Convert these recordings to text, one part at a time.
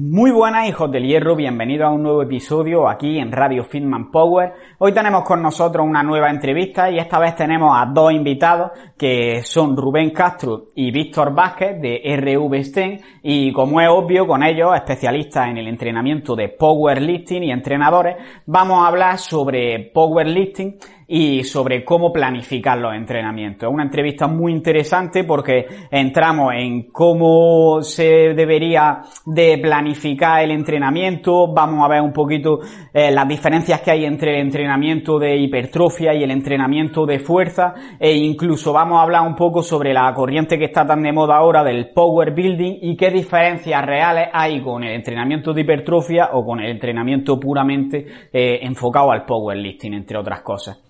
Muy buenas hijos del hierro, bienvenidos a un nuevo episodio aquí en Radio Fitman Power. Hoy tenemos con nosotros una nueva entrevista y esta vez tenemos a dos invitados que son Rubén Castro y Víctor Vázquez de RV Sten y como es obvio con ellos, especialistas en el entrenamiento de powerlifting y entrenadores, vamos a hablar sobre powerlifting y sobre cómo planificar los entrenamientos. Es una entrevista muy interesante porque entramos en cómo se debería de planificar el entrenamiento, vamos a ver un poquito eh, las diferencias que hay entre el entrenamiento de hipertrofia y el entrenamiento de fuerza e incluso vamos a hablar un poco sobre la corriente que está tan de moda ahora del power building y qué diferencias reales hay con el entrenamiento de hipertrofia o con el entrenamiento puramente eh, enfocado al powerlifting, entre otras cosas.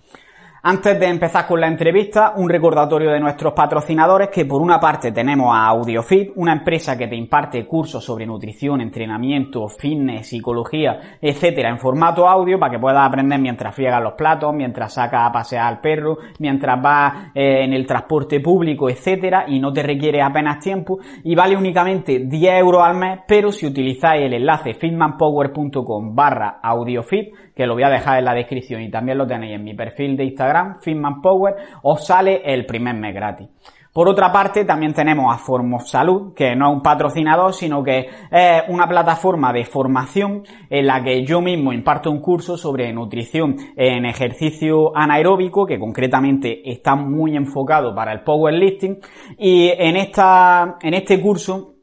Antes de empezar con la entrevista, un recordatorio de nuestros patrocinadores que por una parte tenemos a AudioFit, una empresa que te imparte cursos sobre nutrición, entrenamiento, fitness, psicología, etcétera, en formato audio para que puedas aprender mientras friegas los platos, mientras sacas a pasear al perro, mientras vas eh, en el transporte público, etcétera, y no te requiere apenas tiempo y vale únicamente 10 euros al mes, pero si utilizáis el enlace fitmanpower.com barra audiofit, que lo voy a dejar en la descripción y también lo tenéis en mi perfil de Instagram, Fitman Power, os sale el primer mes gratis. Por otra parte, también tenemos a Formos Salud, que no es un patrocinador, sino que es una plataforma de formación en la que yo mismo imparto un curso sobre nutrición en ejercicio anaeróbico, que concretamente está muy enfocado para el powerlifting. Y en esta, en este curso,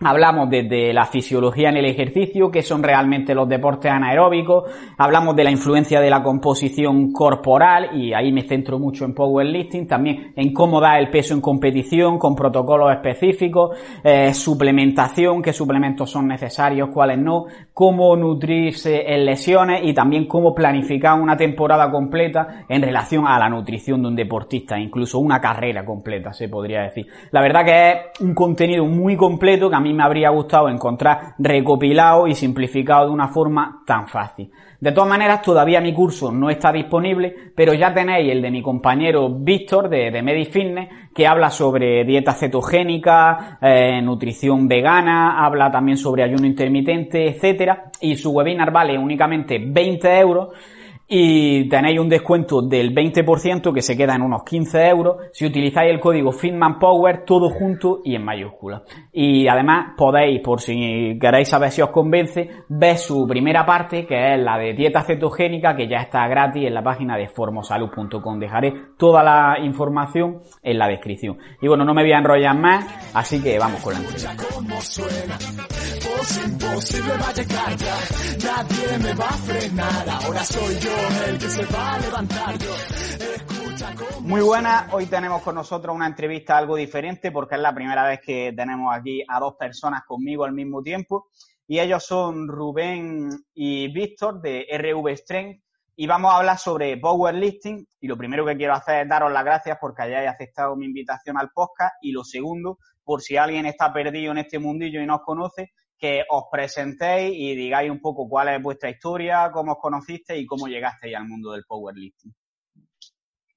Hablamos desde la fisiología en el ejercicio, que son realmente los deportes anaeróbicos, hablamos de la influencia de la composición corporal y ahí me centro mucho en powerlifting, también en cómo dar el peso en competición con protocolos específicos, eh, suplementación, qué suplementos son necesarios, cuáles no, cómo nutrirse en lesiones y también cómo planificar una temporada completa en relación a la nutrición de un deportista, incluso una carrera completa, se podría decir. La verdad que es un contenido muy completo que a mí me habría gustado encontrar recopilado y simplificado de una forma tan fácil. De todas maneras, todavía mi curso no está disponible, pero ya tenéis el de mi compañero Víctor de, de MediFitness, que habla sobre dieta cetogénica, eh, nutrición vegana, habla también sobre ayuno intermitente, etcétera, y su webinar vale únicamente 20 euros y tenéis un descuento del 20% que se queda en unos 15 euros si utilizáis el código FitmanPower todo junto y en mayúscula. Y además podéis, por si queréis saber si os convence, ver su primera parte que es la de dieta cetogénica que ya está gratis en la página de formosalud.com. Dejaré toda la información en la descripción. Y bueno, no me voy a enrollar más, así que vamos con la entrevista. Nadie me va a frenar. Muy buenas, hoy tenemos con nosotros una entrevista algo diferente porque es la primera vez que tenemos aquí a dos personas conmigo al mismo tiempo y ellos son Rubén y Víctor de RV Strength y vamos a hablar sobre powerlifting y lo primero que quiero hacer es daros las gracias porque hayáis aceptado mi invitación al podcast y lo segundo, por si alguien está perdido en este mundillo y no os conoce, que os presentéis y digáis un poco cuál es vuestra historia, cómo os conocisteis y cómo llegasteis al mundo del powerlifting.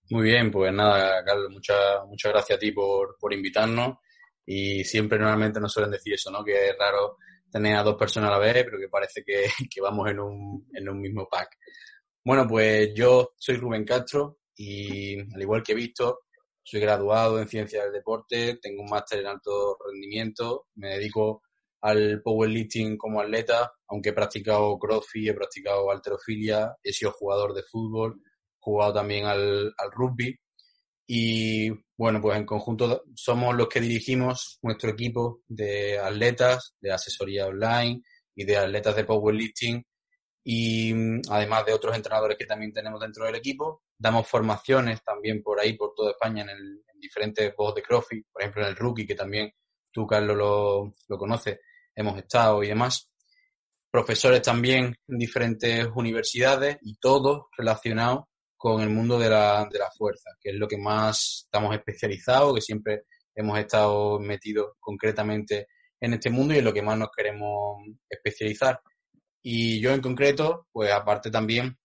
Muy bien, pues nada, Carlos, muchas muchas gracias a ti por, por invitarnos y siempre normalmente nos suelen decir eso, ¿no? Que es raro tener a dos personas a la vez, pero que parece que, que vamos en un, en un mismo pack. Bueno, pues yo soy Rubén Castro y al igual que he visto, soy graduado en Ciencias del Deporte, tengo un máster en alto rendimiento, me dedico al powerlifting como atleta, aunque he practicado crossfit, he practicado alterofilia, he sido jugador de fútbol, jugado también al, al rugby. Y bueno, pues en conjunto somos los que dirigimos nuestro equipo de atletas, de asesoría online y de atletas de powerlifting. Y además de otros entrenadores que también tenemos dentro del equipo. Damos formaciones también por ahí, por toda España, en, el, en diferentes juegos de CrossFit, por ejemplo en el Rookie, que también tú, Carlos, lo, lo conoces, hemos estado y demás. Profesores también en diferentes universidades y todos relacionados con el mundo de la, de la fuerza, que es lo que más estamos especializados, que siempre hemos estado metidos concretamente en este mundo y es lo que más nos queremos especializar. Y yo en concreto, pues aparte también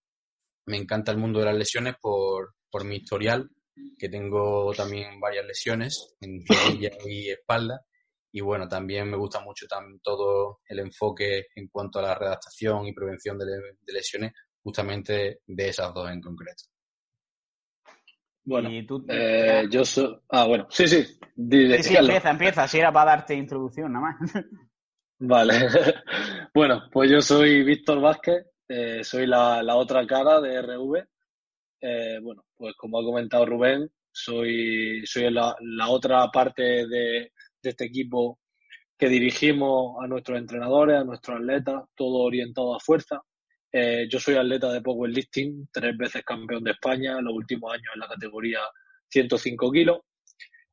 me encanta el mundo de las lesiones por, por mi historial, que tengo también varias lesiones en rodilla y espalda. Y bueno, también me gusta mucho todo el enfoque en cuanto a la redactación y prevención de, lesiones, justamente de esas dos en concreto. Bueno, ¿Y tú eh, yo soy... Ah, bueno, sí, sí. sí, sí, empieza, empieza. Si era para darte introducción, nada más. Vale. bueno, pues yo soy Víctor Vázquez, eh, soy la, otra cara de RV. Eh, bueno, pues como ha comentado Rubén, soy, soy la, otra parte de, este equipo que dirigimos a nuestros entrenadores, a nuestros atletas, todo orientado a fuerza. Eh, yo soy atleta de powerlifting, tres veces campeón de España, los últimos años en la categoría 105 kilos.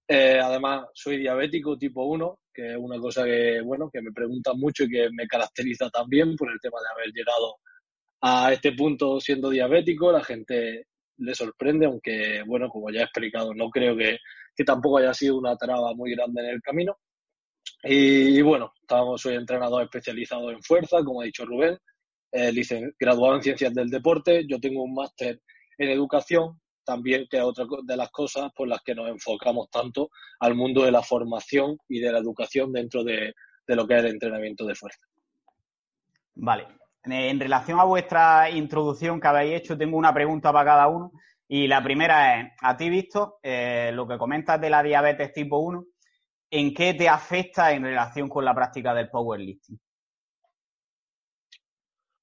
además, soy diabético tipo 1, que es una cosa que, bueno, que me preguntan mucho y que me caracteriza también por el tema de haber llegado a este punto siendo diabético. La gente le sorprende, aunque, bueno, como ya he explicado, no creo que, que tampoco haya sido una traba muy grande en el camino. Y, bueno, estamos, soy entrenador especializado en fuerza, como ha dicho Rubén, eh, graduado en ciencias del deporte. Yo tengo un máster en educación también que es otra de las cosas por las que nos enfocamos tanto al mundo de la formación y de la educación dentro de, lo que es el entrenamiento de fuerza. Vale. En relación a vuestra introducción que habéis hecho, tengo una pregunta para cada uno. Y la primera es, a ti, visto eh, lo que comentas de la diabetes tipo 1, ¿en qué te afecta en relación con la práctica del powerlifting?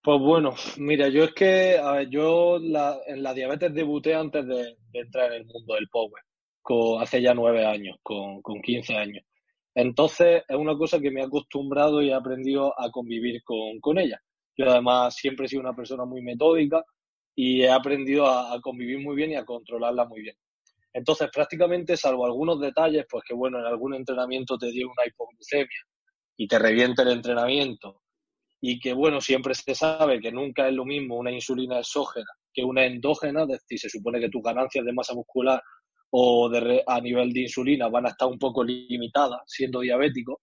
Pues bueno, mira, yo es que yo en la diabetes debuté antes de, entrar en el mundo del power, con, hace ya nueve años, con, con 15 años. Entonces es una cosa que me he acostumbrado y he aprendido a convivir con, con ella. Yo además siempre he sido una persona muy metódica y he aprendido a, convivir muy bien y a controlarla muy bien. Entonces prácticamente, salvo algunos detalles, pues que bueno, en algún entrenamiento te dio una hipoglucemia y te revienta el entrenamiento y que, bueno, siempre se sabe que nunca es lo mismo una insulina exógena que una endógena, es decir, se supone que tus ganancias de masa muscular o de, a nivel de insulina van a estar un poco limitadas siendo diabético,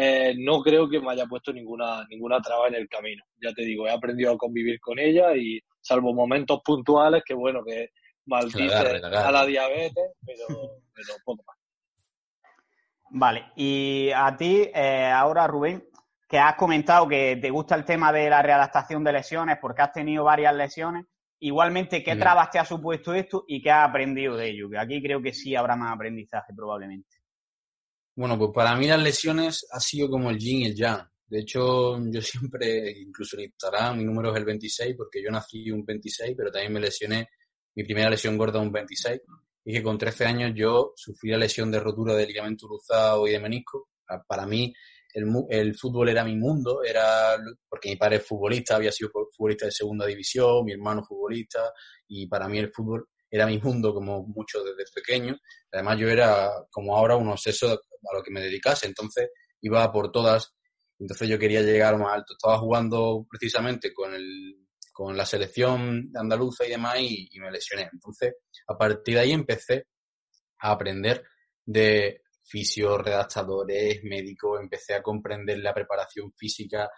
eh, no creo que me haya puesto ninguna, ninguna traba en el camino. Ya te digo, he aprendido a convivir con ella y salvo momentos puntuales que, bueno, que maldice a la diabetes, pero, pero poco más. Vale, y a ti, eh, ahora Rubén, que has comentado que te gusta el tema de la readaptación de lesiones porque has tenido varias lesiones. Igualmente, ¿qué trabas te ha supuesto esto y qué has aprendido de ello? Que aquí creo que sí habrá más aprendizaje probablemente. Bueno, pues para mí las lesiones ha sido como el yin y el yang. De hecho, yo siempre, incluso en Instagram, mi número es el 26 porque yo nací un 26, pero también me lesioné, mi primera lesión gorda un 26. Y que con 13 años yo sufrí la lesión de rotura de ligamento cruzado y de menisco. Para mí, el, el, fútbol era mi mundo, era porque mi padre es futbolista, había sido futbolista de segunda división, mi hermano futbolista, y para mí el fútbol era mi mundo como mucho desde pequeño. Además yo era como ahora un obseso a lo que me dedicase, entonces iba por todas, entonces yo quería llegar más alto. Estaba jugando precisamente con el con la selección andaluza y demás y, y me lesioné. Entonces, a partir de ahí empecé a aprender de fisios, redactadores, médicos, empecé a comprender la preparación física,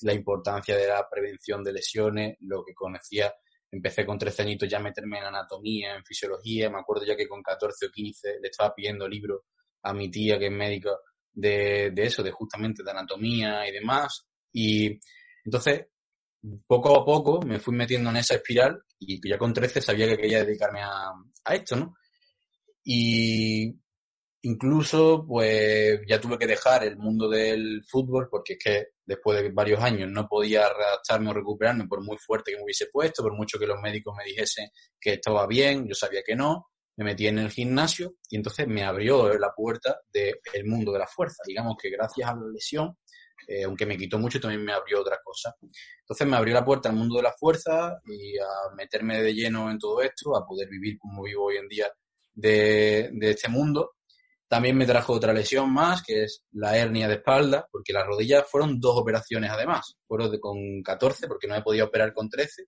la importancia de la prevención de lesiones, lo que conocía, empecé con 13 añitos ya a meterme en anatomía, en fisiología, me acuerdo ya que con 14 o 15 le estaba pidiendo libros a mi tía que es médica de, de eso, de justamente de anatomía y demás, Y entonces, poco a poco me fui metiendo en esa espiral y ya con 13 sabía que quería dedicarme a, a esto, ¿no? Y incluso, pues ya tuve que dejar el mundo del fútbol porque es que después de varios años no podía redactarme o recuperarme por muy fuerte que me hubiese puesto, por mucho que los médicos me dijesen que estaba bien, yo sabía que no, me metí en el gimnasio y entonces me abrió la puerta del mundo de la fuerza. Digamos que gracias a la lesión, eh, aunque me quitó mucho, también me abrió otra cosa. Entonces me abrió la puerta al mundo de la fuerza y a meterme de lleno en todo esto, a poder vivir como vivo hoy en día de, de este mundo. También me trajo otra lesión más, que es la hernia de espalda, porque las rodillas fueron dos operaciones además. Fueron de, con 14, porque no he podido operar con 13,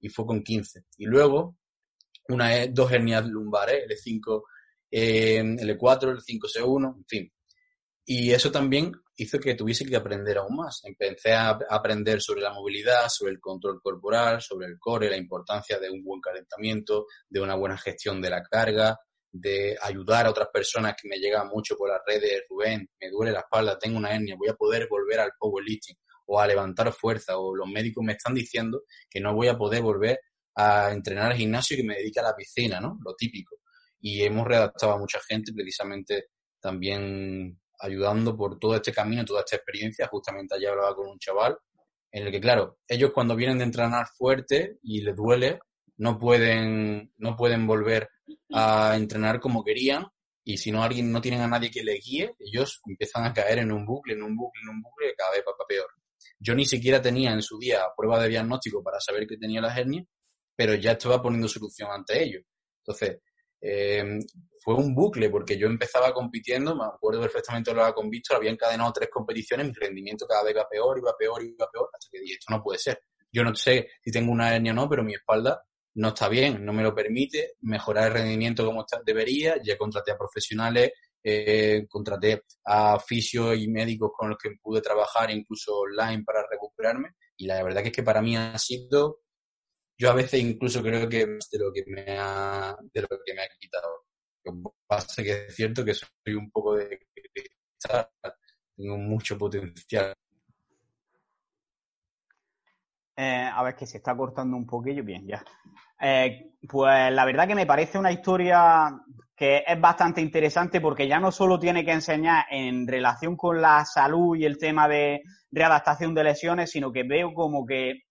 y fue con 15. Y luego, una, dos hernias lumbares, L5, eh, L4, L5C1, en fin. Y eso también hizo que tuviese que aprender aún más. Empecé a aprender sobre la movilidad, sobre el control corporal, sobre el core, la importancia de un buen calentamiento, de una buena gestión de la carga, de ayudar a otras personas que me llegan mucho por las redes, Rubén, me duele la espalda, tengo una hernia, voy a poder volver al powerlifting o a levantar fuerza o los médicos me están diciendo que no voy a poder volver a entrenar al gimnasio y que me dedique a la piscina, ¿no? Lo típico. Y hemos redactado a mucha gente precisamente también ayudando por todo este camino, toda esta experiencia. Justamente ayer hablaba con un chaval en el que, claro, ellos cuando vienen de entrenar fuerte y les duele, no pueden, no pueden volver a entrenar como querían y si no alguien no tienen a nadie que les guíe, ellos empiezan a caer en un bucle, en un bucle, en un bucle, cada vez va peor. Yo ni siquiera tenía en su día prueba de diagnóstico para saber que tenía la hernia, pero ya estaba poniendo solución ante ello. Entonces, eh, fue un bucle porque yo empezaba compitiendo, me acuerdo perfectamente lo con Víctor, había encadenado tres competiciones, mi rendimiento cada vez iba peor, iba peor, iba peor, hasta que dije, esto no puede ser. Yo no sé si tengo una hernia o no, pero mi espalda no está bien, no me lo permite, mejorar el rendimiento como debería, ya contraté a profesionales, eh, contraté a fisios y médicos con los que pude trabajar incluso online para recuperarme y la verdad que es que para mí ha sido, yo a veces incluso creo que de lo que me ha, de lo que me ha quitado. Lo que pasa que es cierto que soy un poco de tengo mucho potencial. Eh, a ver que se está cortando un poquillo, bien, ya. Eh, pues la verdad que me parece una historia que es bastante interesante porque ya no solo tiene que enseñar en relación con la salud y el tema de readaptación de lesiones, sino que veo como que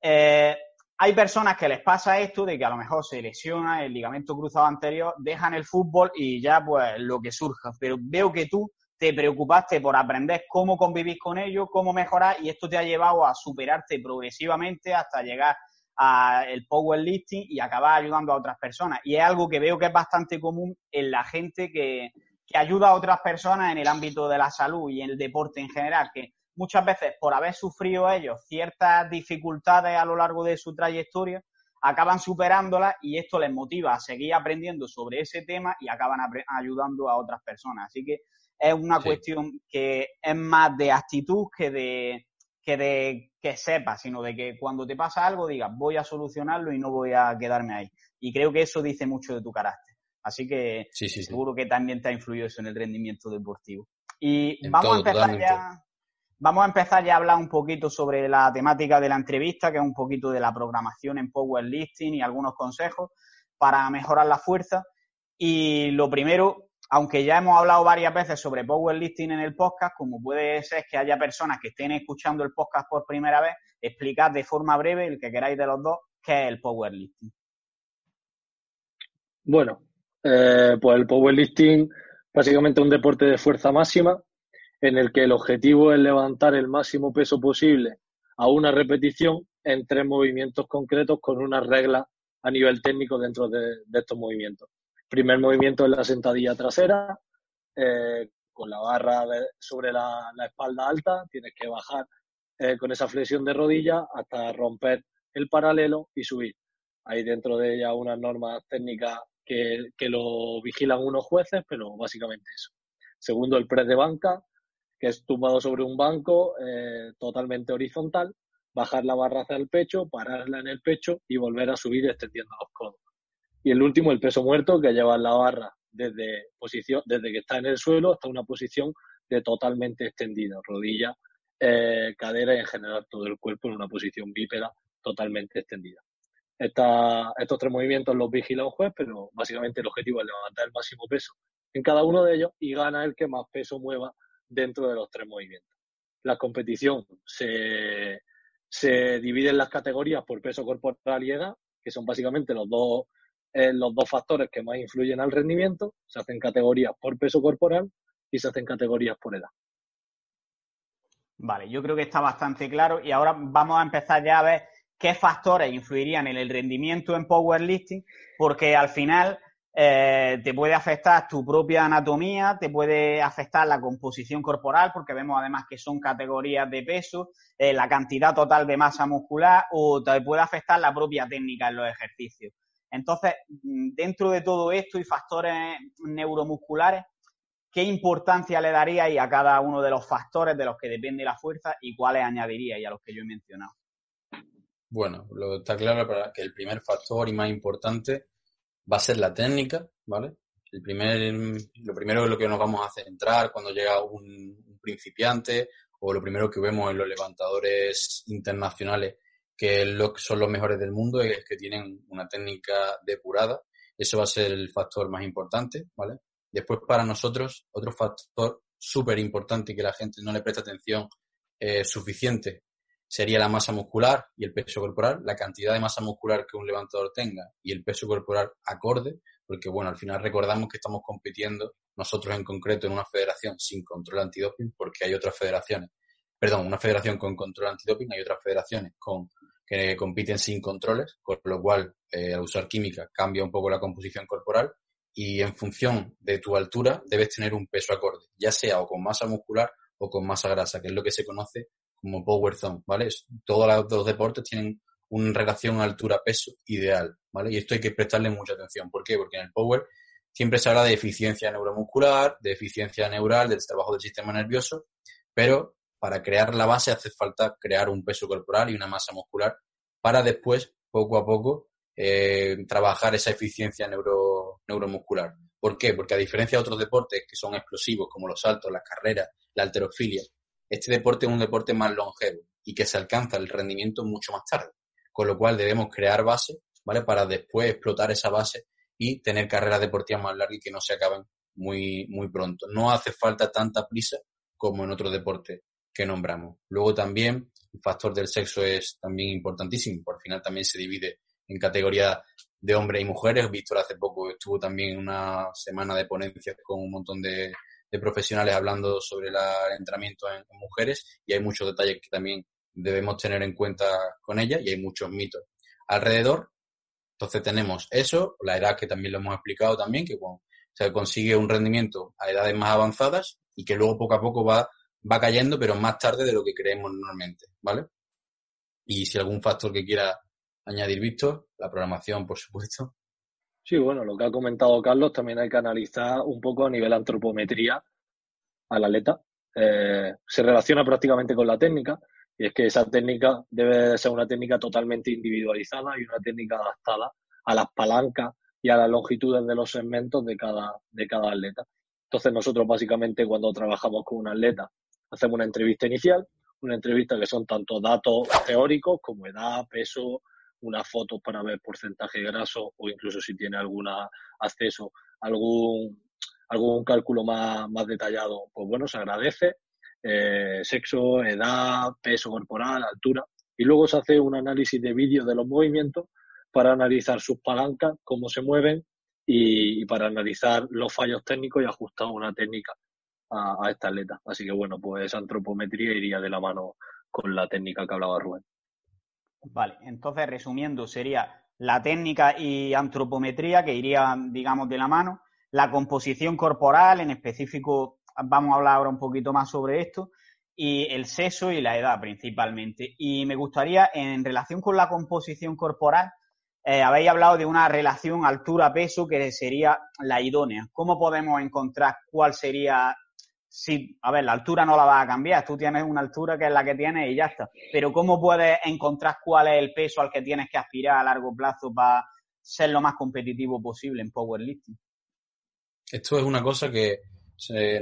eh, hay personas que les pasa esto de que a lo mejor se lesiona el ligamento cruzado anterior, dejan el fútbol y ya pues lo que surja. Pero veo que tú te preocupaste por aprender cómo convivir con ellos, cómo mejorar y esto te ha llevado a superarte progresivamente hasta llegar el powerlifting y acabar ayudando a otras personas. Y es algo que veo que es bastante común en la gente que, que ayuda a otras personas en el ámbito de la salud y en el deporte en general, que muchas veces por haber sufrido ellos ciertas dificultades a lo largo de su trayectoria, acaban superándolas y esto les motiva a seguir aprendiendo sobre ese tema y acaban ayudando a otras personas. Así que es una cuestión que es más de actitud que de, que de que sepas, sino de que cuando te pasa algo digas voy a solucionarlo y no voy a quedarme ahí. Y creo que eso dice mucho de tu carácter. Así que seguro que también te ha influido eso en el rendimiento deportivo. Y vamos a empezar ya. Vamos a empezar ya a hablar un poquito sobre la temática de la entrevista, que es un poquito de la programación en powerlifting y algunos consejos para mejorar la fuerza. Y lo primero, aunque ya hemos hablado varias veces sobre powerlifting en el podcast, como puede ser que haya personas que estén escuchando el podcast por primera vez, explicad de forma breve, el que queráis de los dos, qué es el powerlifting. Bueno, eh, pues el powerlifting básicamente es un deporte de fuerza máxima en el que el objetivo es levantar el máximo peso posible a una repetición en tres movimientos concretos con unas reglas a nivel técnico dentro de estos movimientos. Primer movimiento es la sentadilla trasera, eh, con la barra sobre la, espalda alta, tienes que bajar eh, con esa flexión de rodilla hasta romper el paralelo y subir. Hay dentro de ella unas normas técnicas que, lo vigilan unos jueces, pero básicamente eso. Segundo, el press de banca, que es tumbado sobre un banco eh, totalmente horizontal, bajar la barra hacia el pecho, pararla en el pecho y volver a subir extendiendo los codos. Y el último, el peso muerto, que lleva la barra desde, posición, desde que está en el suelo hasta una posición de totalmente extendido, rodilla eh, cadera y en general todo el cuerpo en una posición bípeda totalmente extendida. estos tres movimientos los vigila un juez, pero básicamente el objetivo es levantar el máximo peso en cada uno de ellos y gana el que más peso mueva dentro de los tres movimientos. La competición se, se divide en las categorías por peso corporal y edad, que son básicamente los dos, eh, los dos factores que más influyen al rendimiento. Se hacen categorías por peso corporal y se hacen categorías por edad. Vale, yo creo que está bastante claro y ahora vamos a empezar ya a ver qué factores influirían en el rendimiento en powerlifting, porque al final eh, te puede afectar tu propia anatomía, te puede afectar la composición corporal, porque vemos además que son categorías de peso, eh, la cantidad total de masa muscular o te puede afectar la propia técnica en los ejercicios. Entonces, mm, dentro de todo esto y factores neuromusculares, ¿qué importancia le daríais a cada uno de los factores de los que depende la fuerza y cuáles añadiríais a los que yo he mencionado? Bueno, lo está claro que el primer factor y más importante va a ser la técnica, ¿vale? El primer, lo primero en lo que nos vamos a centrar cuando llega un, principiante o lo primero que vemos en los levantadores internacionales que son los mejores del mundo es que tienen una técnica depurada. Eso va a ser el factor más importante, ¿vale? Después, para nosotros, otro factor súper importante que la gente no le presta atención eh, suficiente sería la masa muscular y el peso corporal, la cantidad de masa muscular que un levantador tenga y el peso corporal acorde, porque bueno, al final recordamos que estamos compitiendo nosotros en concreto en una federación sin control antidoping, porque hay otras federaciones, perdón, una federación con control antidoping, hay otras federaciones con que compiten sin controles, con lo cual eh, al usar química cambia un poco la composición corporal y en función de tu altura debes tener un peso acorde, ya sea o con masa muscular o con masa grasa, que es lo que se conoce como power zone, ¿vale? Todos los deportes tienen una relación altura-peso ideal, ¿vale? Y esto hay que prestarle mucha atención. ¿Por qué? Porque en el power siempre se habla de eficiencia neuromuscular, de eficiencia neural, del trabajo del sistema nervioso, pero para crear la base hace falta crear un peso corporal y una masa muscular para después, poco a poco, eh, trabajar esa eficiencia neuro, neuromuscular. ¿Por qué? Porque a diferencia de otros deportes que son explosivos, como los saltos, las carreras, la alterofilia, este deporte es un deporte más longevo y que se alcanza el rendimiento mucho más tarde. Con lo cual debemos crear base, ¿vale? Para después explotar esa base y tener carreras deportivas más largas y que no se acaben muy, muy pronto. No hace falta tanta prisa como en otros deportes que nombramos. Luego también el factor del sexo es también importantísimo, por final también se divide en categorías de hombres y mujeres. Víctor hace poco estuvo también una semana de ponencias con un montón de, profesionales hablando sobre el entrenamiento en, mujeres y hay muchos detalles que también debemos tener en cuenta con ella y hay muchos mitos alrededor. Entonces tenemos eso, la edad que también lo hemos explicado también, que se consigue un rendimiento a edades más avanzadas y que luego poco a poco va va cayendo, pero más tarde de lo que creemos normalmente, ¿vale? Y si algún factor que quiera añadir, Víctor, la programación, por supuesto. Sí, bueno, lo que ha comentado Carlos, también hay que analizar un poco a nivel antropometría al atleta. Eh, se relaciona prácticamente con la técnica, y es que esa técnica debe ser una técnica totalmente individualizada y una técnica adaptada a las palancas y a las longitudes de los segmentos de cada, de cada atleta. Entonces nosotros básicamente cuando trabajamos con un atleta hacemos una entrevista inicial, una entrevista que son tanto datos teóricos como edad, peso, unas fotos para ver porcentaje graso o incluso si tiene algún acceso a algún, algún cálculo más, más detallado, pues bueno, se agradece. Eh, sexo, edad, peso corporal, altura. Y luego se hace un análisis de vídeo de los movimientos para analizar sus palancas, cómo se mueven y, para analizar los fallos técnicos y ajustar una técnica a, esta atleta. Así que bueno, pues antropometría iría de la mano con la técnica que hablaba Rubén. Vale, entonces resumiendo, sería la técnica y antropometría que irían, digamos, de la mano, la composición corporal, en específico vamos a hablar ahora un poquito más sobre esto, y el sexo y la edad principalmente. Y me gustaría, en relación con la composición corporal, eh, habéis hablado de una relación altura-peso que sería la idónea. ¿Cómo podemos encontrar cuál sería sí, a ver, la altura no la vas a cambiar, tú tienes una altura que es la que tienes y ya está. Pero ¿cómo puedes encontrar cuál es el peso al que tienes que aspirar a largo plazo para ser lo más competitivo posible en powerlifting? Esto es una cosa que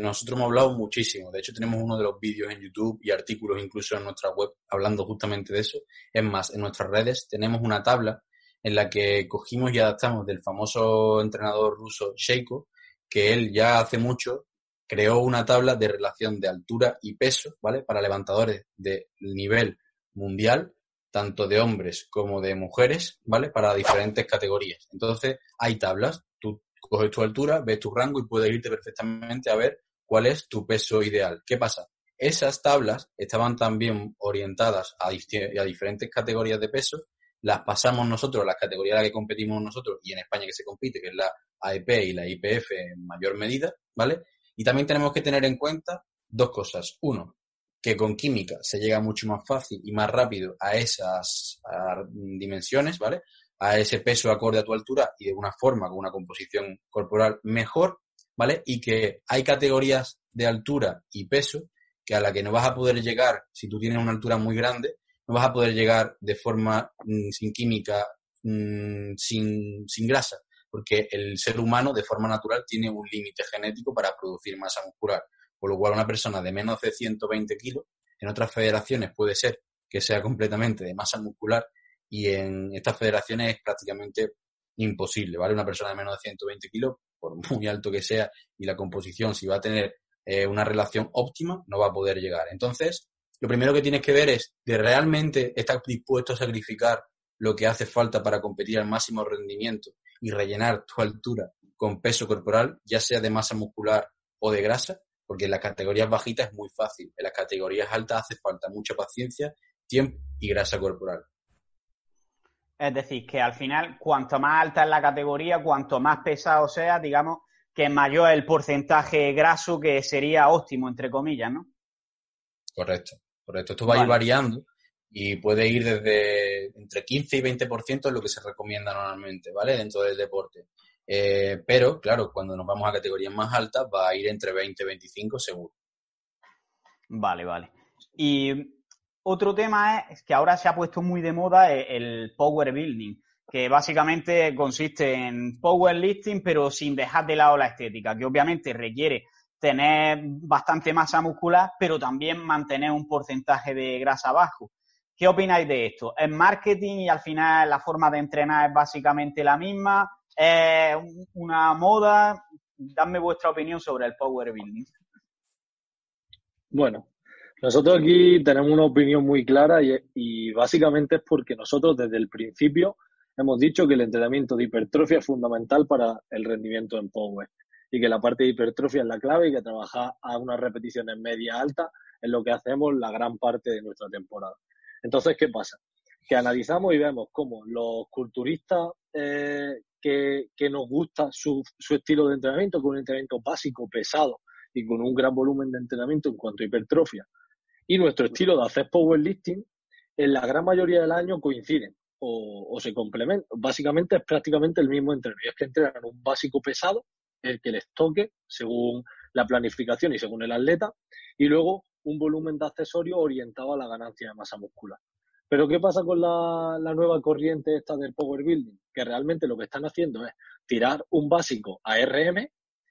nosotros hemos hablado muchísimo. De hecho, tenemos uno de los vídeos en YouTube y artículos incluso en nuestra web hablando justamente de eso. Es más, en nuestras redes tenemos una tabla en la que cogimos y adaptamos del famoso entrenador ruso Sheiko, que él ya hace mucho creó una tabla de relación de altura y peso, ¿vale? Para levantadores de nivel mundial, tanto de hombres como de mujeres, ¿vale? Para diferentes categorías. Entonces, hay tablas. Tú coges tu altura, ves tu rango y puedes irte perfectamente a ver cuál es tu peso ideal. ¿Qué pasa? Esas tablas estaban también orientadas a, a diferentes categorías de peso las pasamos nosotros, las categorías en las que competimos nosotros y en España que se compite, que es la AEP y la IPF en mayor medida, ¿vale? Y también tenemos que tener en cuenta dos cosas. Uno, que con química se llega mucho más fácil y más rápido a esas dimensiones, ¿vale? A ese peso acorde a tu altura y de una forma, con una composición corporal mejor, ¿vale? Y que hay categorías de altura y peso que a la que no vas a poder llegar si tú tienes una altura muy grande no vas a poder llegar de forma mm, sin química, mm, sin, sin grasa, porque el ser humano de forma natural tiene un límite genético para producir masa muscular, por lo cual una persona de menos de 120 kilos, en otras federaciones puede ser que sea completamente de masa muscular y en estas federaciones es prácticamente imposible, ¿vale? Una persona de menos de 120 kilos, por muy alto que sea, y la composición, si va a tener eh, una relación óptima, no va a poder llegar. Entonces, lo primero que tienes que ver es de realmente estar dispuesto a sacrificar lo que hace falta para competir al máximo rendimiento y rellenar tu altura con peso corporal, ya sea de masa muscular o de grasa, porque en las categorías bajitas es muy fácil. En las categorías altas hace falta mucha paciencia, tiempo y grasa corporal. Es decir, que al final, cuanto más alta es la categoría, cuanto más pesado sea, digamos que mayor el porcentaje graso que sería óptimo, entre comillas, ¿no? Correcto. Correcto. Esto va a ir variando y puede ir desde entre 15 y 20% es lo que se recomienda normalmente, ¿vale? Dentro del deporte. Eh, pero, claro, cuando nos vamos a categorías más altas va a ir entre 20 y 25 seguro. Vale, vale. Y otro tema es que ahora se ha puesto muy de moda el power building, que básicamente consiste en powerlifting, pero sin dejar de lado la estética, que obviamente requiere tener bastante masa muscular, pero también mantener un porcentaje de grasa bajo. ¿Qué opináis de esto? ¿Es marketing y al final la forma de entrenar es básicamente la misma? ¿Es una moda? Dadme vuestra opinión sobre el power building. Bueno, nosotros aquí tenemos una opinión muy clara y, básicamente es porque nosotros desde el principio hemos dicho que el entrenamiento de hipertrofia es fundamental para el rendimiento en power y que la parte de hipertrofia es la clave y que trabajar a unas repeticiones media alta es lo que hacemos la gran parte de nuestra temporada. Entonces, ¿qué pasa? Que analizamos y vemos cómo los culturistas eh, que, nos gusta su, su estilo de entrenamiento, con un entrenamiento básico, pesado y con un gran volumen de entrenamiento en cuanto a hipertrofia, y nuestro estilo de hacer powerlifting, en la gran mayoría del año coinciden o, o se complementan. Básicamente es prácticamente el mismo entrenamiento. Es que entrenan un básico pesado el que les toque según la planificación y según el atleta, y luego un volumen de accesorios orientado a la ganancia de masa muscular. Pero ¿qué pasa con la, nueva corriente esta del power building? Que realmente lo que están haciendo es tirar un básico a RM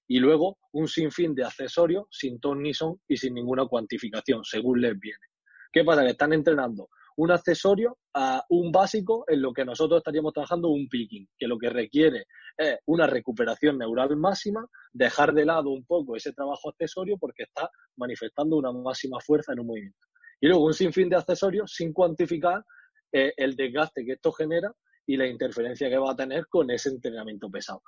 y luego un sinfín de accesorios sin ton ni son y sin ninguna cuantificación, según les viene. ¿Qué pasa? Que están entrenando un accesorio a un básico en lo que nosotros estaríamos trabajando un picking, que lo que requiere es una recuperación neural máxima, dejar de lado un poco ese trabajo accesorio porque está manifestando una máxima fuerza en un movimiento. Y luego un sinfín de accesorios sin cuantificar eh, el desgaste que esto genera y la interferencia que va a tener con ese entrenamiento pesado.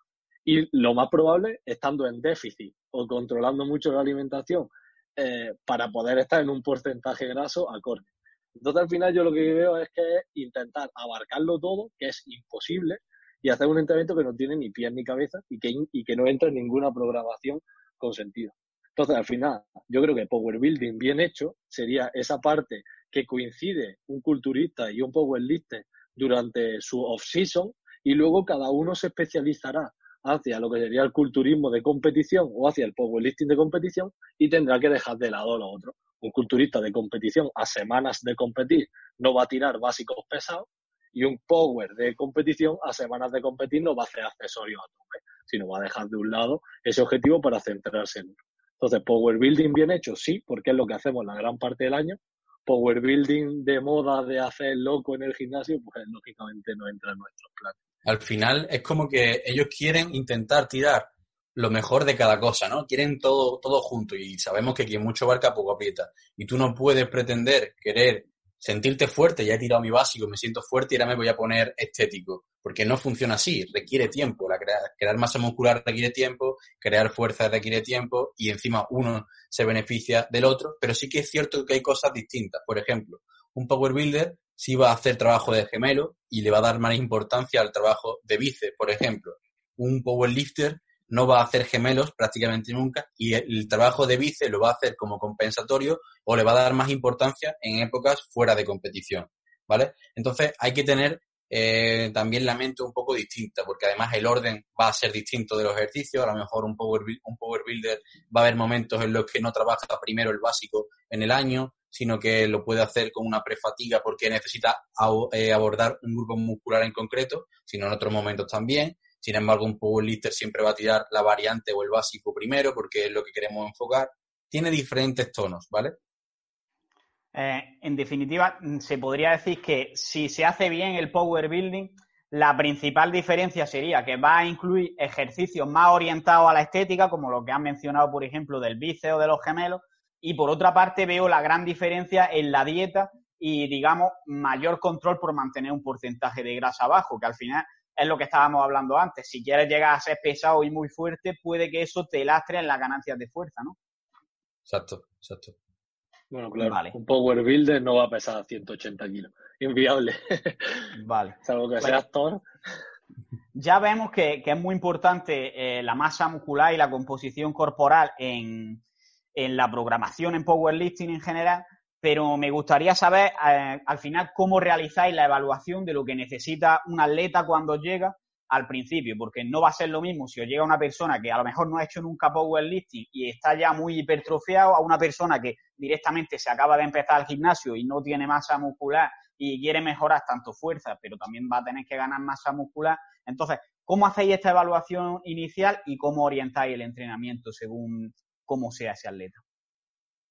Y lo más probable, estando en déficit o controlando mucho la alimentación eh, para poder estar en un porcentaje graso acorde. Entonces, al final, yo lo que veo es que es intentar abarcarlo todo, que es imposible, y hacer un entrenamiento que no tiene ni pies ni cabeza y que, y que no entra en ninguna programación con sentido. Entonces, al final, yo creo que Power Building bien hecho sería esa parte que coincide un culturista y un powerlifter durante su off-season y luego cada uno se especializará hacia lo que sería el culturismo de competición o hacia el powerlifting de competición y tendrá que dejar de lado lo otro un culturista de competición a semanas de competir no va a tirar básicos pesados y un power de competición a semanas de competir no va a hacer accesorios a tope, sino va a dejar de un lado ese objetivo para centrarse en uno. Entonces, power building bien hecho, sí, porque es lo que hacemos la gran parte del año. Power building de moda de hacer loco en el gimnasio, pues lógicamente no entra en nuestros planes. Al final es como que ellos quieren intentar tirar lo mejor de cada cosa, ¿no? Quieren todo, todo junto y sabemos que quien mucho barca poco aprieta. Y tú no puedes pretender querer sentirte fuerte, ya he tirado mi básico, me siento fuerte y ahora me voy a poner estético, porque no funciona así, requiere tiempo, la crear, masa muscular requiere tiempo, crear fuerza requiere tiempo y encima uno se beneficia del otro, pero sí que es cierto que hay cosas distintas. Por ejemplo, un power builder sí va a hacer trabajo de gemelo y le va a dar más importancia al trabajo de bíceps, por ejemplo. Un power lifter no va a hacer gemelos prácticamente nunca y el trabajo de bíceps lo va a hacer como compensatorio o le va a dar más importancia en épocas fuera de competición, ¿vale? Entonces hay que tener eh, también la mente un poco distinta, porque además el orden va a ser distinto de los ejercicios. A lo mejor un power, un power builder va a haber momentos en los que no trabaja primero el básico en el año, sino que lo puede hacer con una prefatiga porque necesita eh, abordar un grupo muscular en concreto, sino en otros momentos también. Sin embargo, un powerlifter siempre va a tirar la variante o el básico primero porque es lo que queremos enfocar. Tiene diferentes tonos, ¿vale? Eh, en definitiva, mm, se podría decir que si se hace bien el power building, la principal diferencia sería que va a incluir ejercicios más orientados a la estética, como lo que han mencionado, por ejemplo, del bíceps o de los gemelos, y por otra parte veo la gran diferencia en la dieta y, digamos, mayor control por mantener un porcentaje de grasa bajo, que al final es lo que estábamos hablando antes. Si quieres llegar a ser pesado y muy fuerte, puede que eso te lastre en las ganancias de fuerza, ¿no? Exacto, exacto. Bueno, claro, un power builder no va a pesar 180 kilos. Inviable. Vale. Salvo que sea actor. Ya vemos que, es muy importante eh, la masa muscular y la composición corporal en, en la programación en powerlifting en general, pero me gustaría saber eh, al final cómo realizáis la evaluación de lo que necesita un atleta cuando llega al principio, porque no va a ser lo mismo si os llega una persona que a lo mejor no ha hecho nunca powerlifting y está ya muy hipertrofiado a una persona que directamente se acaba de empezar al gimnasio y no tiene masa muscular y quiere mejorar tanto fuerza, pero también va a tener que ganar masa muscular. Entonces, ¿cómo hacéis esta evaluación inicial y cómo orientáis el entrenamiento según cómo sea ese atleta?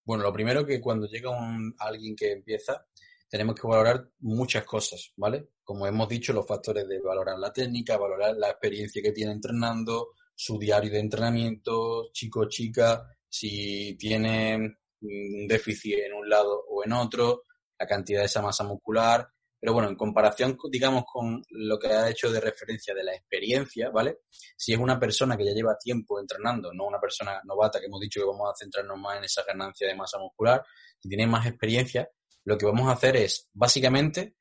Bueno, lo primero que cuando llega un, alguien que empieza, tenemos que valorar muchas cosas, ¿vale? Como hemos dicho, los factores de valorar la técnica, valorar la experiencia que tiene entrenando, su diario de entrenamiento, chico chica, si tiene un déficit en un lado o en otro, la cantidad de esa masa muscular. Pero bueno, en comparación, digamos, con lo que ha hecho de referencia de la experiencia, ¿vale? Si es una persona que ya lleva tiempo entrenando, no una persona novata, que hemos dicho que vamos a centrarnos más en esa ganancia de masa muscular, si tiene más experiencia, lo que vamos a hacer es, básicamente,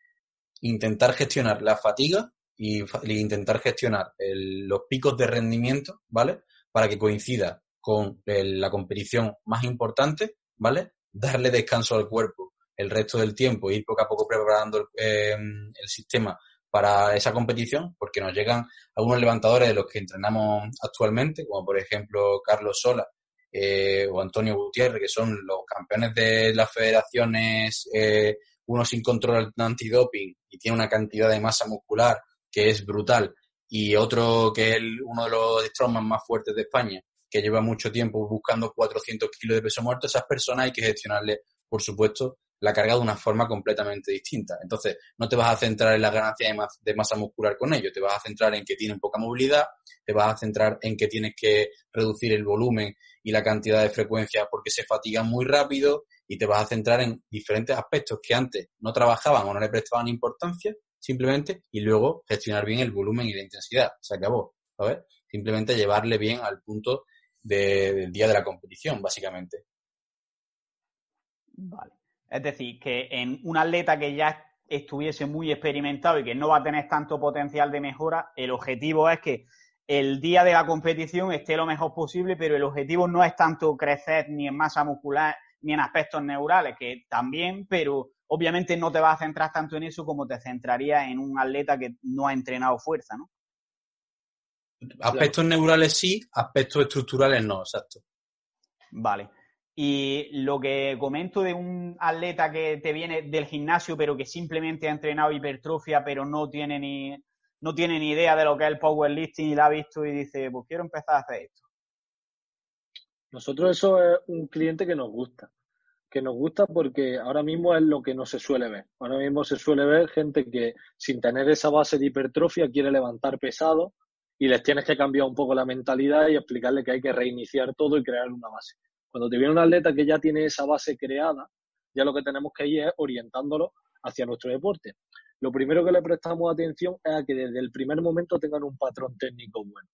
intentar gestionar la fatiga y, intentar gestionar los picos de rendimiento, ¿vale? Para que coincida con la competición más importante, ¿vale? Darle descanso al cuerpo el resto del tiempo, ir poco a poco preparando em, el sistema para esa competición, porque nos llegan algunos levantadores de los que entrenamos actualmente, como por ejemplo Carlos Sola, eh, o Antonio Gutiérrez, que son los campeones de las federaciones, eh, uno sin control antidoping y tiene una cantidad de masa muscular que es brutal, y otro que es uno de los strongman más fuertes de España, que lleva mucho tiempo buscando 400 kilos de peso muerto, esas personas hay que gestionarle, por supuesto, la carga de una forma completamente distinta. Entonces, no te vas a centrar en la ganancia de, masa muscular con ello, te vas a centrar en que tienen poca movilidad, te vas a centrar en que tienes que reducir el volumen y la cantidad de frecuencia porque se fatigan muy rápido y te vas a centrar en diferentes aspectos que antes no trabajaban o no le prestaban importancia, simplemente, y luego gestionar bien el volumen y la intensidad. Se acabó, ¿sabes? Simplemente llevarle bien al punto del día de la competición, básicamente. Vale. Es decir, que en un atleta que ya estuviese muy experimentado y que no va a tener tanto potencial de mejora, el objetivo es que el día de la competición esté lo mejor posible, pero el objetivo no es tanto crecer ni en masa muscular ni en aspectos neurales, que también, pero obviamente no te vas a centrar tanto en eso como te centrarías en un atleta que no ha entrenado fuerza, ¿no? Aspectos neurales sí, aspectos estructurales no, exacto. Vale. Y lo que comento de un atleta que te viene del gimnasio, pero que simplemente ha entrenado hipertrofia, pero no tiene ni, no tiene ni idea de lo que es el powerlifting y la ha visto y dice, pues quiero empezar a hacer esto. Nosotros eso es un cliente que nos gusta, que nos gusta porque ahora mismo es lo que no se suele ver. Ahora mismo se suele ver gente que sin tener esa base de hipertrofia quiere levantar pesado y les tienes que cambiar un poco la mentalidad y explicarle que hay que reiniciar todo y crear una base. Cuando te viene un atleta que ya tiene esa base creada, ya lo que tenemos que ir es orientándolo hacia nuestro deporte. Lo primero que le prestamos atención es a que desde el primer momento tengan un patrón técnico bueno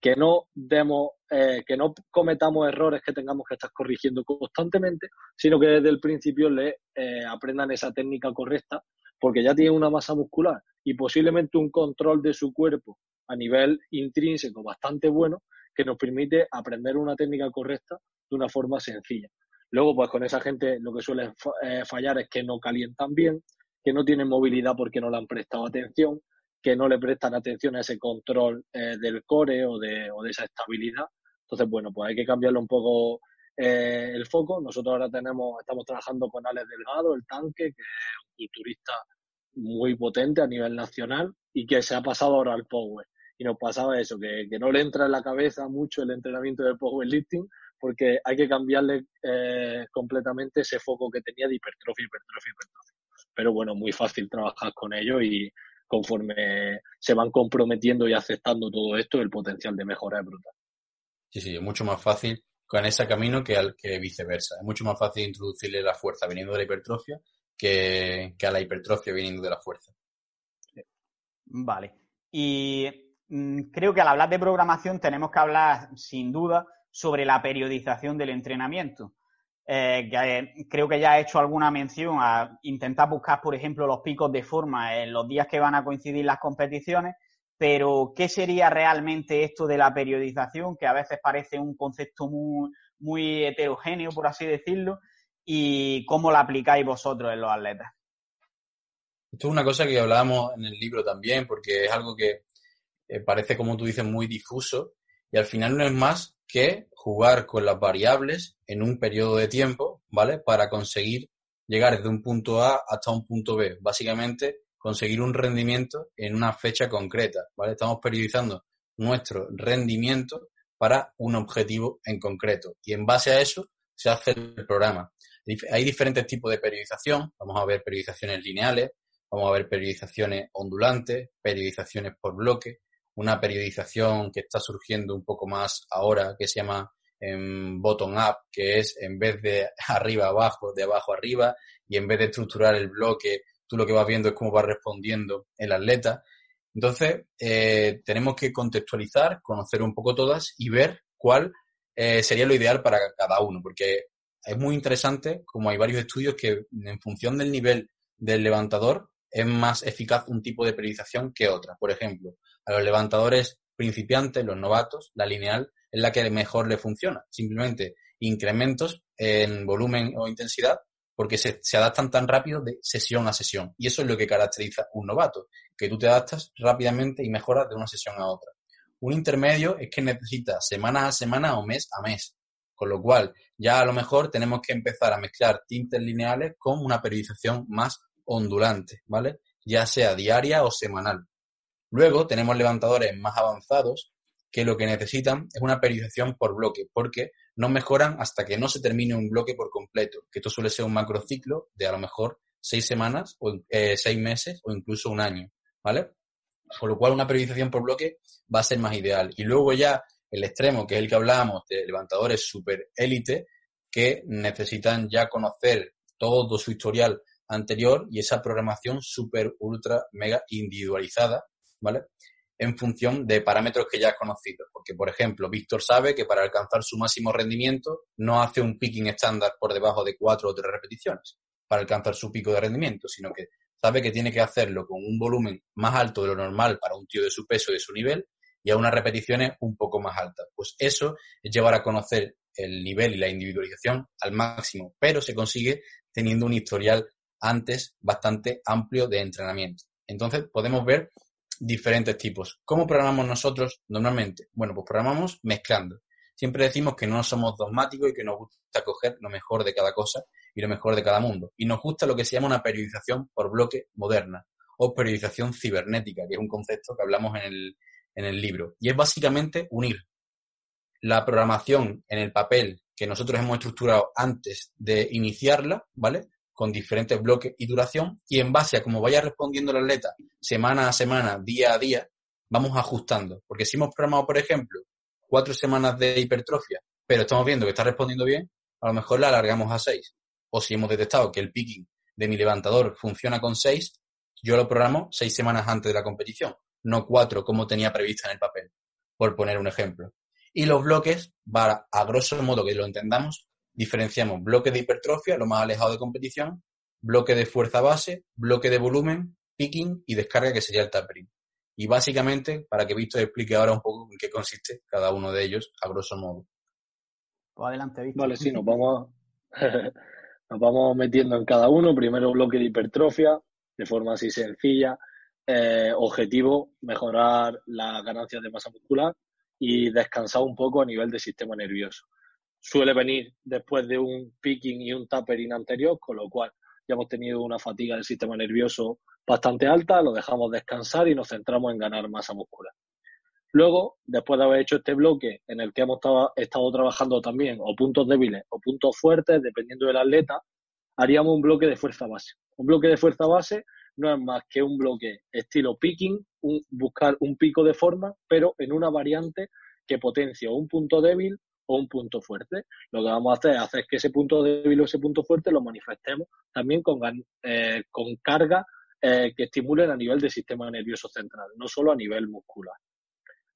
que no demos, eh, que no cometamos errores que tengamos que estar corrigiendo constantemente, sino que desde el principio le eh, aprendan esa técnica correcta, porque ya tienen una masa muscular y posiblemente un control de su cuerpo a nivel intrínseco bastante bueno, que nos permite aprender una técnica correcta de una forma sencilla. Luego, pues con esa gente lo que suele eh, fallar es que no calientan bien, que no tienen movilidad porque no le han prestado atención, que no le prestan atención a ese control eh, del core o de, esa estabilidad. Entonces, bueno, pues hay que cambiarle un poco eh, el foco. Nosotros ahora tenemos, estamos trabajando con Alex Delgado, el tanque, que es un culturista muy potente a nivel nacional y que se ha pasado ahora al power. Y nos pasaba eso, que, que no le entra en la cabeza mucho el entrenamiento del powerlifting, porque hay que cambiarle eh, completamente ese foco que tenía de hipertrofia, hipertrofia, hipertrofia. Pero bueno, muy fácil trabajar con ello y, conforme se van comprometiendo y aceptando todo esto, el potencial de mejora es brutal. Sí, sí, es mucho más fácil con ese camino que, al, que viceversa. Es mucho más fácil introducirle la fuerza viniendo de la hipertrofia que, a la hipertrofia viniendo de la fuerza. Vale. Y mm, creo que al hablar de programación tenemos que hablar, sin duda, sobre la periodización del entrenamiento. Eh, que creo que ya ha hecho alguna mención a intentar buscar, por ejemplo, los picos de forma en los días que van a coincidir las competiciones, pero ¿qué sería realmente esto de la periodización? Que a veces parece un concepto muy, muy heterogéneo, por así decirlo, y cómo la aplicáis vosotros en los atletas. Esto es una cosa que hablábamos en el libro también, porque es algo que eh, parece, como tú dices, muy difuso, y al final no es más que jugar con las variables en un periodo de tiempo, ¿vale? Para conseguir llegar desde un punto A hasta un punto B. Básicamente, conseguir un rendimiento en una fecha concreta, ¿vale? Estamos periodizando nuestro rendimiento para un objetivo en concreto. Y en base a eso se hace el programa. Hay diferentes tipos de periodización. Vamos a ver periodizaciones lineales, vamos a ver periodizaciones ondulantes, periodizaciones por bloque, una periodización que está surgiendo un poco más ahora, que se llama em, bottom up, que es en vez de arriba abajo, de abajo arriba, y en vez de estructurar el bloque, tú lo que vas viendo es cómo va respondiendo el atleta. Entonces, eh, tenemos que contextualizar, conocer un poco todas y ver cuál eh, sería lo ideal para cada uno, porque es muy interesante, como hay varios estudios que en función del nivel del levantador es más eficaz un tipo de periodización que otra. Por ejemplo, los levantadores principiantes, los novatos, la lineal es la que mejor le funciona. Simplemente incrementos en volumen o intensidad porque se, adaptan tan rápido de sesión a sesión. Y eso es lo que caracteriza un novato, que tú te adaptas rápidamente y mejoras de una sesión a otra. Un intermedio es que necesita semana a semana o mes a mes. Con lo cual, ya a lo mejor tenemos que empezar a mezclar tintes lineales con una periodización más ondulante, ¿vale? Ya sea diaria o semanal. Luego tenemos levantadores más avanzados que lo que necesitan es una periodización por bloque, porque no mejoran hasta que no se termine un bloque por completo, que esto suele ser un macrociclo de a lo mejor seis semanas o eh, seis meses o incluso un año, ¿vale? Con lo cual una periodización por bloque va a ser más ideal. Y luego ya el extremo, que es el que hablábamos de levantadores super élite, que necesitan ya conocer todo su historial anterior y esa programación super, ultra, mega individualizada ¿vale? En función de parámetros que ya has conocido. Porque, por ejemplo, Víctor sabe que para alcanzar su máximo rendimiento no hace un picking estándar por debajo de cuatro o tres repeticiones para alcanzar su pico de rendimiento, sino que sabe que tiene que hacerlo con un volumen más alto de lo normal para un tío de su peso y de su nivel y a unas repeticiones un poco más altas. Pues eso es llevar a conocer el nivel y la individualización al máximo, pero se consigue teniendo un historial antes bastante amplio de entrenamiento. Entonces podemos ver diferentes tipos. ¿Cómo programamos nosotros normalmente? Bueno, pues programamos mezclando. Siempre decimos que no somos dogmáticos y que nos gusta coger lo mejor de cada cosa y lo mejor de cada mundo. Y nos gusta lo que se llama una periodización por bloque moderna o periodización cibernética, que es un concepto que hablamos en el, en el libro. Y es básicamente unir la programación en el papel que nosotros hemos estructurado antes de iniciarla, ¿vale? Con diferentes bloques y duración, y en base a cómo vaya respondiendo el atleta semana a semana, día a día, vamos ajustando. Porque si hemos programado, por ejemplo, cuatro semanas de hipertrofia, pero estamos viendo que está respondiendo bien, a lo mejor la alargamos a seis. O si hemos detectado que el picking de mi levantador funciona con seis, yo lo programo seis semanas antes de la competición, no cuatro como tenía prevista en el papel, por poner un ejemplo. Y los bloques, para, a grosso modo que lo entendamos, diferenciamos bloque de hipertrofia, lo más alejado de competición, bloque de fuerza base, bloque de volumen, picking y descarga, que sería el tapering. Y básicamente, para que Víctor explique ahora un poco en qué consiste cada uno de ellos, a grosso modo. Pues adelante, Víctor. Vale, sí, nos vamos, nos vamos metiendo en cada uno. Primero bloque de hipertrofia, de forma así sencilla. Eh, objetivo, mejorar las ganancias de masa muscular y descansar un poco a nivel del sistema nervioso. Suele venir después de un picking y un tapering anterior, con lo cual ya hemos tenido una fatiga del sistema nervioso bastante alta, lo dejamos descansar y nos centramos en ganar masa muscular. Luego, después de haber hecho este bloque en el que hemos estado, trabajando también o puntos débiles o puntos fuertes, dependiendo del atleta, haríamos un bloque de fuerza base. Un bloque de fuerza base no es más que un bloque estilo picking, buscar un pico de forma, pero en una variante que potencia un punto débil un punto fuerte. Lo que vamos a hacer es hacer que ese punto débil o ese punto fuerte lo manifestemos también con, eh, eh, que estimulen a nivel del sistema nervioso central, no solo a nivel muscular.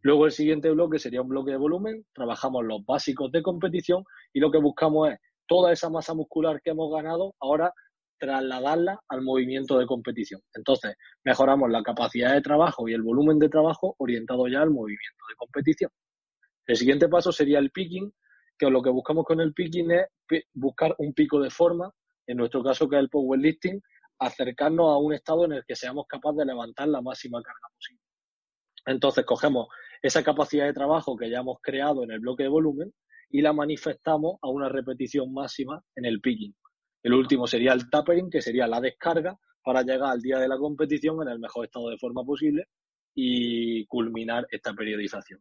Luego el siguiente bloque sería un bloque de volumen, trabajamos los básicos de competición y lo que buscamos es toda esa masa muscular que hemos ganado, ahora trasladarla al movimiento de competición. Entonces, mejoramos la capacidad de trabajo y el volumen de trabajo orientado ya al movimiento de competición. El siguiente paso sería el picking, que lo que buscamos con el picking es buscar un pico de forma, en nuestro caso que es el powerlifting, acercarnos a un estado en el que seamos capaces de levantar la máxima carga posible. Entonces, cogemos esa capacidad de trabajo que ya hemos creado en el bloque de volumen y la manifestamos a una repetición máxima en el picking. El último sería el tapering, que sería la descarga para llegar al día de la competición en el mejor estado de forma posible y culminar esta periodización.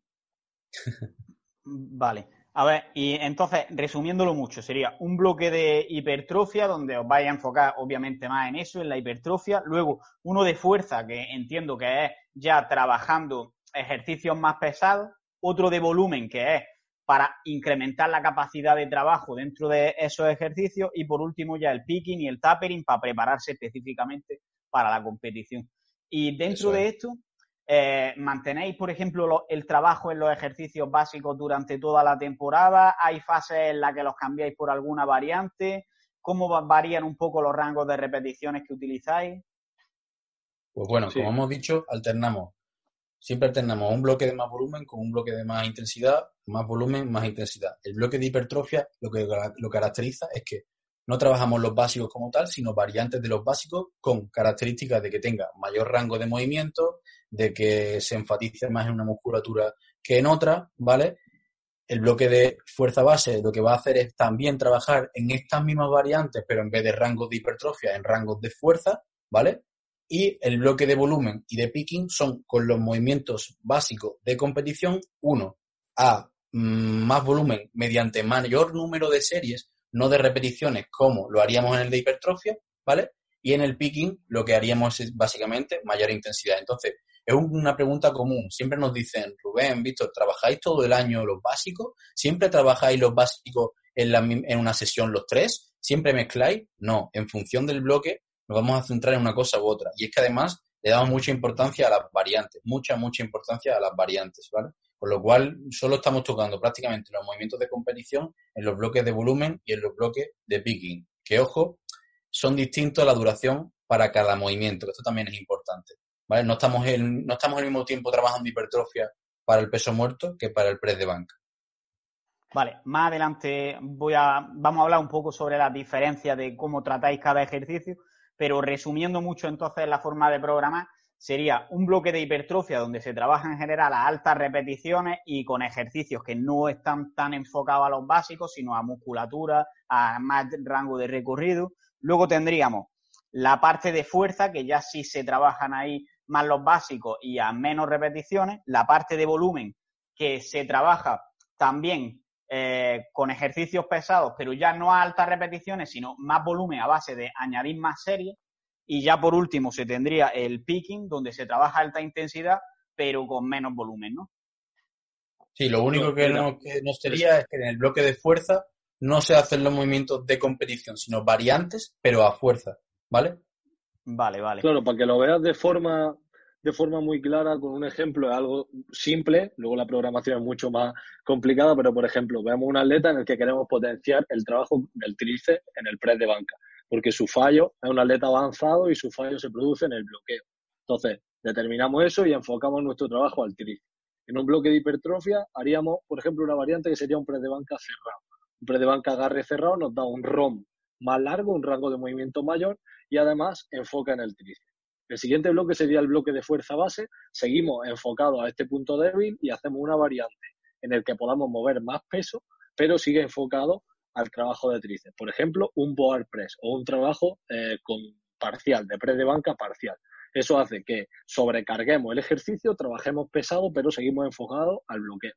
Vale. A ver, y entonces, resumiéndolo mucho, sería un bloque de hipertrofia donde os vais a enfocar obviamente más en eso, en la hipertrofia. Luego, uno de fuerza, que entiendo que es ya trabajando ejercicios más pesados, otro de volumen que es para incrementar la capacidad de trabajo dentro de esos ejercicios y por último ya el picking y el tapering para prepararse específicamente para la competición. Y dentro de esto, eh, ¿mantenéis, por ejemplo, el trabajo en los ejercicios básicos durante toda la temporada? ¿Hay fases en las que los cambiáis por alguna variante? ¿Cómo varían un poco los rangos de repeticiones que utilizáis? Pues bueno, como hemos dicho, alternamos siempre alternamos un bloque de más volumen con un bloque de más intensidad, más volumen, más intensidad. El bloque de hipertrofia lo que lo caracteriza es que no trabajamos los básicos como tal, sino variantes de los básicos con características de que tenga mayor rango de movimiento, de que se enfatice más en una musculatura que en otra, ¿vale? El bloque de fuerza base lo que va a hacer es también trabajar en estas mismas variantes, pero en vez de rangos de hipertrofia, en rangos de fuerza, ¿vale? y el bloque de volumen y de picking son con los movimientos básicos de competición, uno, a mm, más volumen mediante mayor número de series, no de repeticiones como lo haríamos en el de hipertrofia, ¿vale? Y en el picking lo que haríamos es básicamente mayor intensidad. Entonces, es una pregunta común. Siempre nos dicen, Rubén, Víctor, ¿trabajáis todo el año los básicos? ¿Siempre trabajáis los básicos en, la, en una sesión los tres? ¿Siempre mezcláis? No, en función del bloque nos vamos a centrar en una cosa u otra. Y es que además le damos mucha importancia a las variantes, mucha, mucha importancia a las variantes, ¿vale? Con lo cual, solo estamos tocando prácticamente los movimientos de competición en los bloques de volumen y en los bloques de picking. Que, ojo, son distintos la duración para cada movimiento, que esto también es importante. No estamos, en, no estamos al mismo tiempo trabajando hipertrofia para el peso muerto que para el press de banca. Vale, más adelante voy a, vamos a hablar un poco sobre las diferencias de cómo tratáis cada ejercicio, pero resumiendo mucho entonces la forma de programar, sería un bloque de hipertrofia donde se trabaja en general a altas repeticiones y con ejercicios que no están tan enfocados a los básicos, sino a musculatura, a más rango de recorrido. Luego tendríamos la parte de fuerza, que ya sí se trabajan ahí más los básicos y a menos repeticiones. La parte de volumen, que se trabaja también eh, con ejercicios pesados, pero ya no a altas repeticiones, sino más volumen a base de añadir más series. Y ya por último se tendría el picking, donde se trabaja alta intensidad, pero con menos volumen, ¿no? Sí, lo único que nos, que nos sería es que en el bloque de fuerza no se hacen los movimientos de competición, sino variantes, pero a fuerza, ¿vale? Vale, vale. Claro, para que lo veas de forma, de forma muy clara, con un ejemplo, es algo simple, luego la programación es mucho más complicada, pero por ejemplo, veamos un atleta en el que queremos potenciar el trabajo del tríceps en el press de banca, porque su fallo es un atleta avanzado y su fallo se produce en el bloqueo. Entonces, determinamos eso y enfocamos nuestro trabajo al tríceps. En un bloque de hipertrofia haríamos, por ejemplo, una variante que sería un press de banca cerrado. Un press de banca agarre cerrado nos da un ROM más largo, un rango de movimiento mayor y además enfoca en el tríceps. El siguiente bloque sería el bloque de fuerza base. Seguimos enfocados a este punto débil y hacemos una variante en el que podamos mover más peso, pero sigue enfocado al trabajo de tríceps. Por ejemplo, un board press o un trabajo eh, con parcial, de press de banca parcial. Eso hace que sobrecarguemos el ejercicio, trabajemos pesado, pero seguimos enfocados al bloqueo,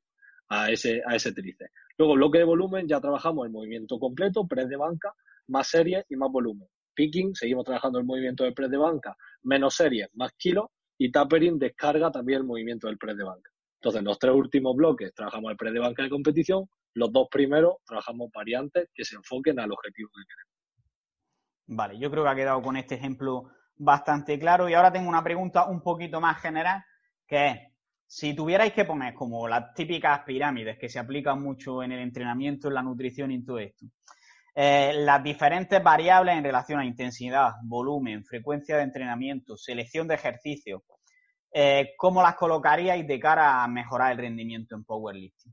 a ese, a ese tríceps. Luego, bloque de volumen, ya trabajamos el movimiento completo, press de banca, más series y más volumen. Picking, seguimos trabajando el movimiento del press de banca, menos series, más kilos, y tapering descarga también el movimiento del press de banca. Entonces, los tres últimos bloques trabajamos el press de banca de competición, los dos primeros trabajamos variantes que se enfoquen al objetivo que queremos. Vale, yo creo que ha quedado con este ejemplo bastante claro. Y ahora tengo una pregunta un poquito más general, que es, si tuvierais que poner como las típicas pirámides que se aplican mucho en el entrenamiento, en la nutrición y en todo esto, eh, las diferentes variables en relación a intensidad, volumen, frecuencia de entrenamiento, selección de ejercicios, eh, ¿cómo las colocaríais de cara a mejorar el rendimiento en powerlifting?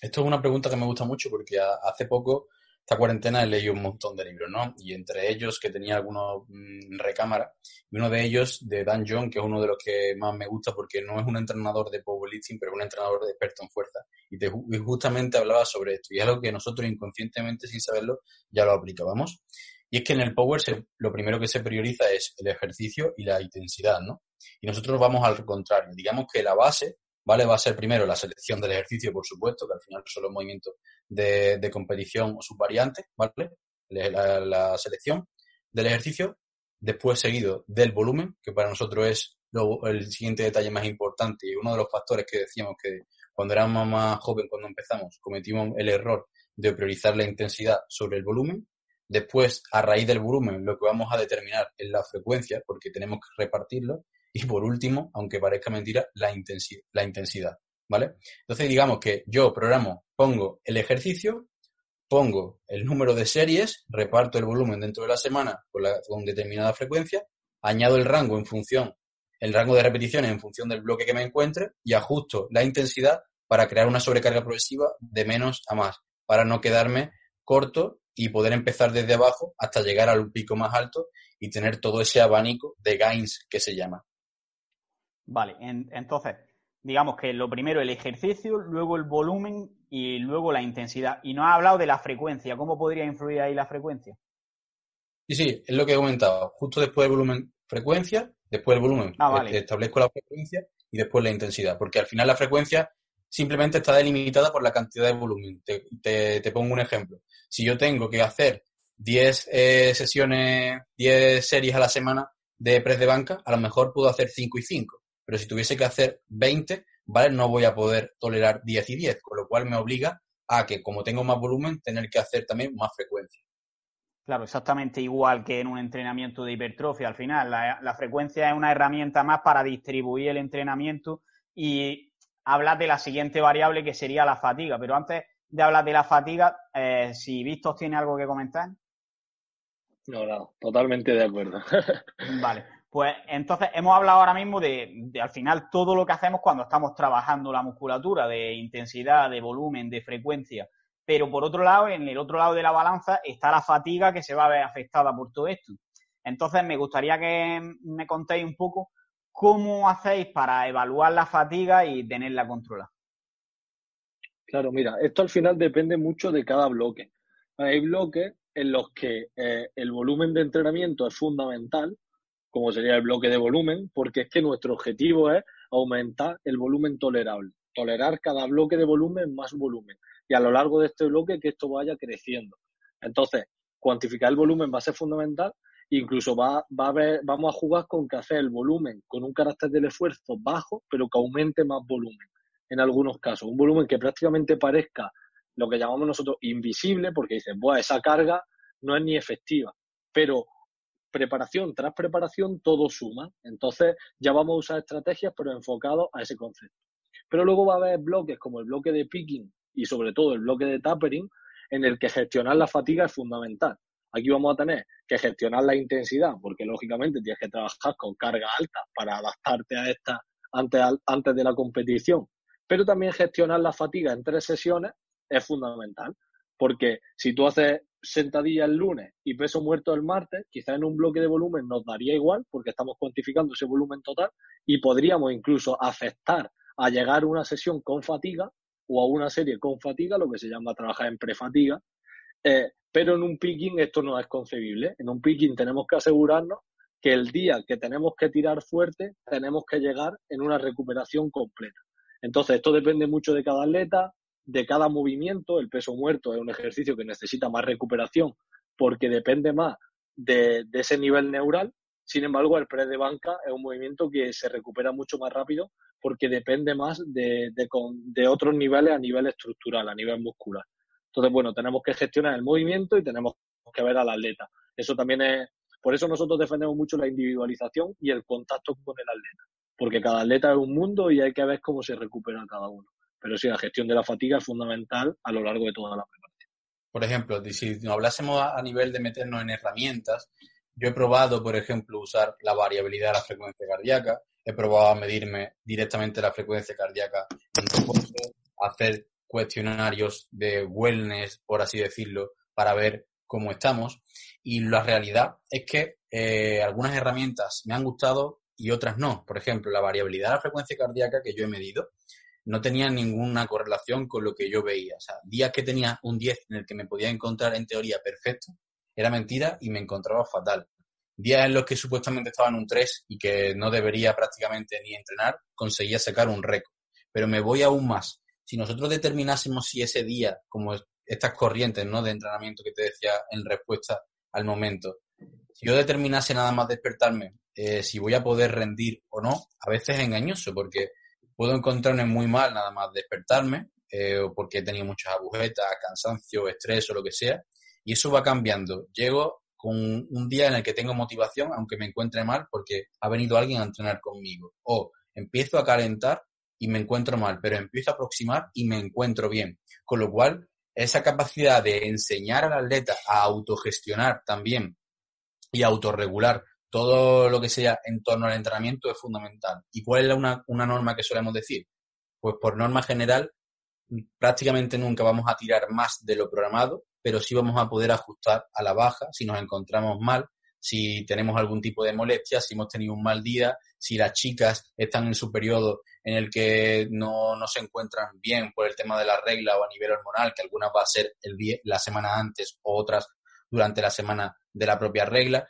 Esto es una pregunta que me gusta mucho porque hace poco esta cuarentena he leído un montón de libros, ¿no? Y entre ellos que tenía algunos en mm, recámara, y uno de ellos de Dan John, que es uno de los que más me gusta porque no es un entrenador de powerlifting, pero un entrenador de experto en fuerza. Y, justamente hablaba sobre esto, y es algo que nosotros inconscientemente, sin saberlo, ya lo aplicábamos. Y es que en el power lo primero que se prioriza es el ejercicio y la intensidad, ¿no? Y nosotros vamos al contrario. Digamos que la base ¿vale? Va a ser primero la selección del ejercicio, por supuesto, que al final son los movimientos de, de competición o sus variantes, ¿vale? La, selección del ejercicio, después seguido del volumen, que para nosotros es el siguiente detalle más importante y uno de los factores que decíamos que cuando éramos más jóvenes, cuando empezamos, cometimos el error de priorizar la intensidad sobre el volumen. Después, a raíz del volumen, lo que vamos a determinar es la frecuencia, porque tenemos que repartirlo. Y por último, aunque parezca mentira, la intensidad, la intensidad, ¿vale? Entonces digamos que yo programo, pongo el ejercicio, pongo el número de series, reparto el volumen dentro de la semana con, con determinada frecuencia, añado el rango en función, el rango de repeticiones en función del bloque que me encuentre y ajusto la intensidad para crear una sobrecarga progresiva de menos a más, para no quedarme corto y poder empezar desde abajo hasta llegar al pico más alto y tener todo ese abanico de gains que se llama. Vale, entonces, digamos que lo primero el ejercicio, luego el volumen y luego la intensidad. Y no ha hablado de la frecuencia. ¿Cómo podría influir ahí la frecuencia? Sí, sí, es lo que he comentado. Justo después del volumen, frecuencia, después el volumen, ah, establezco la frecuencia y después la intensidad. Porque al final la frecuencia simplemente está delimitada por la cantidad de volumen. Te, te, pongo un ejemplo. Si yo tengo que hacer 10 eh, sesiones, 10 series a la semana de press de banca, a lo mejor puedo hacer 5 y 5 pero si tuviese que hacer 20, ¿vale? No voy a poder tolerar 10 y 10, con lo cual me obliga a que, como tengo más volumen, tener que hacer también más frecuencia. Claro, exactamente igual que en un entrenamiento de hipertrofia. Al final, la, frecuencia es una herramienta más para distribuir el entrenamiento y hablar de la siguiente variable que sería la fatiga. Pero antes de hablar de la fatiga, eh, si Víctor tiene algo que comentar. No, no, totalmente de acuerdo. vale. Pues entonces hemos hablado ahora mismo de, al final todo lo que hacemos cuando estamos trabajando la musculatura, de intensidad, de volumen, de frecuencia. Pero por otro lado, en el otro lado de la balanza está la fatiga que se va a ver afectada por todo esto. Entonces me gustaría que me contéis un poco cómo hacéis para evaluar la fatiga y tenerla controlada. Claro, mira, esto al final depende mucho de cada bloque. Hay bloques en los que eh, el volumen de entrenamiento es fundamental como sería el bloque de volumen, porque es que nuestro objetivo es aumentar el volumen tolerable, tolerar cada bloque de volumen más volumen. y a lo largo de este bloque que esto vaya creciendo. Entonces, cuantificar el volumen va a ser fundamental. Incluso va, va vamos a jugar con que hacer el volumen con un carácter del esfuerzo bajo, pero que aumente más volumen en algunos casos. Un volumen que prácticamente parezca lo que llamamos nosotros invisible, porque dicen, bueno, esa carga no es ni efectiva. Pero preparación tras preparación, todo suma. Entonces, ya vamos a usar estrategias, pero enfocados a ese concepto. Pero luego va a haber bloques como el bloque de picking y sobre todo el bloque de tapering, en el que gestionar la fatiga es fundamental. Aquí vamos a tener que gestionar la intensidad, porque lógicamente tienes que trabajar con carga alta para adaptarte a esta antes, antes de la competición. Pero también gestionar la fatiga en tres sesiones es fundamental, porque si tú haces sentadilla el lunes y peso muerto el martes, quizás en un bloque de volumen nos daría igual, porque estamos cuantificando ese volumen total y podríamos incluso aceptar a llegar a una sesión con fatiga o a una serie con fatiga, lo que se llama trabajar en prefatiga. Eh, pero en un picking esto no es concebible. En un picking tenemos que asegurarnos que el día que tenemos que tirar fuerte, tenemos que llegar en una recuperación completa. Entonces, esto depende mucho de cada atleta, de cada movimiento. El peso muerto es un ejercicio que necesita más recuperación porque depende más de, de ese nivel neural. Sin embargo, el press de banca es un movimiento que se recupera mucho más rápido porque depende más de, de, otros niveles a nivel estructural, a nivel muscular. Entonces, bueno, tenemos que gestionar el movimiento y tenemos que ver al atleta. Eso también es, por eso nosotros defendemos mucho la individualización y el contacto con el atleta, porque cada atleta es un mundo y hay que ver cómo se recupera cada uno. Pero sí, la gestión de la fatiga es fundamental a lo largo de toda la preparación. Por ejemplo, si hablásemos a nivel de meternos en herramientas, yo he probado, por ejemplo, usar la variabilidad de la frecuencia cardíaca, he probado a medirme directamente la frecuencia cardíaca en hacer cuestionarios de wellness, por así decirlo, para ver cómo estamos. Y la realidad es que eh, algunas herramientas me han gustado y otras no. Por ejemplo, la variabilidad de la frecuencia cardíaca que yo he medido no tenía ninguna correlación con lo que yo veía. O sea, días que tenía un 10 en el que me podía encontrar en teoría perfecto, era mentira y me encontraba fatal días en los que supuestamente estaba en un 3 y que no debería prácticamente ni entrenar, conseguía sacar un récord. Pero me voy aún más. Si nosotros determinásemos si ese día, como estas corrientes ¿no? de entrenamiento que te decía en respuesta al momento, si yo determinase nada más despertarme, eh, si voy a poder rendir o no, a veces es engañoso porque puedo encontrarme muy mal nada más despertarme, eh, o porque he tenido muchas agujetas, cansancio, estrés o lo que sea, y eso va cambiando. Llego con un día en el que tengo motivación, aunque me encuentre mal, porque ha venido alguien a entrenar conmigo. O empiezo a calentar y me encuentro mal, pero empiezo a aproximar y me encuentro bien. Con lo cual, esa capacidad de enseñar al atleta a autogestionar también y autorregular todo lo que sea en torno al entrenamiento es fundamental. ¿Y cuál es una, una norma que solemos decir? Pues por norma general, prácticamente nunca vamos a tirar más de lo programado, pero sí vamos a poder ajustar a la baja si nos encontramos mal, si tenemos algún tipo de molestia, si hemos tenido un mal día, si las chicas están en su periodo en el que no, se encuentran bien por el tema de la regla o a nivel hormonal, que algunas va a ser el la semana antes o otras durante la semana de la propia regla.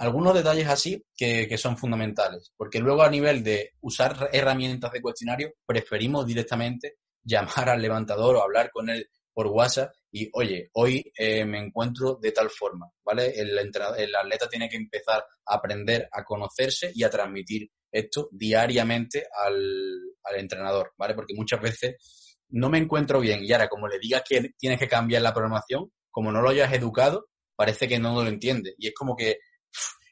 Algunos detalles así que, que son fundamentales, porque luego a nivel de usar herramientas de cuestionario, preferimos directamente llamar al levantador o hablar con él por WhatsApp y, oye, hoy eh, me encuentro de tal forma, ¿vale? El, el atleta tiene que empezar a aprender a conocerse y a transmitir esto diariamente al, al entrenador, ¿vale? Porque muchas veces no me encuentro bien y ahora como le digas que tienes que cambiar la programación, como no lo hayas educado, parece que no lo entiende. Y es como que,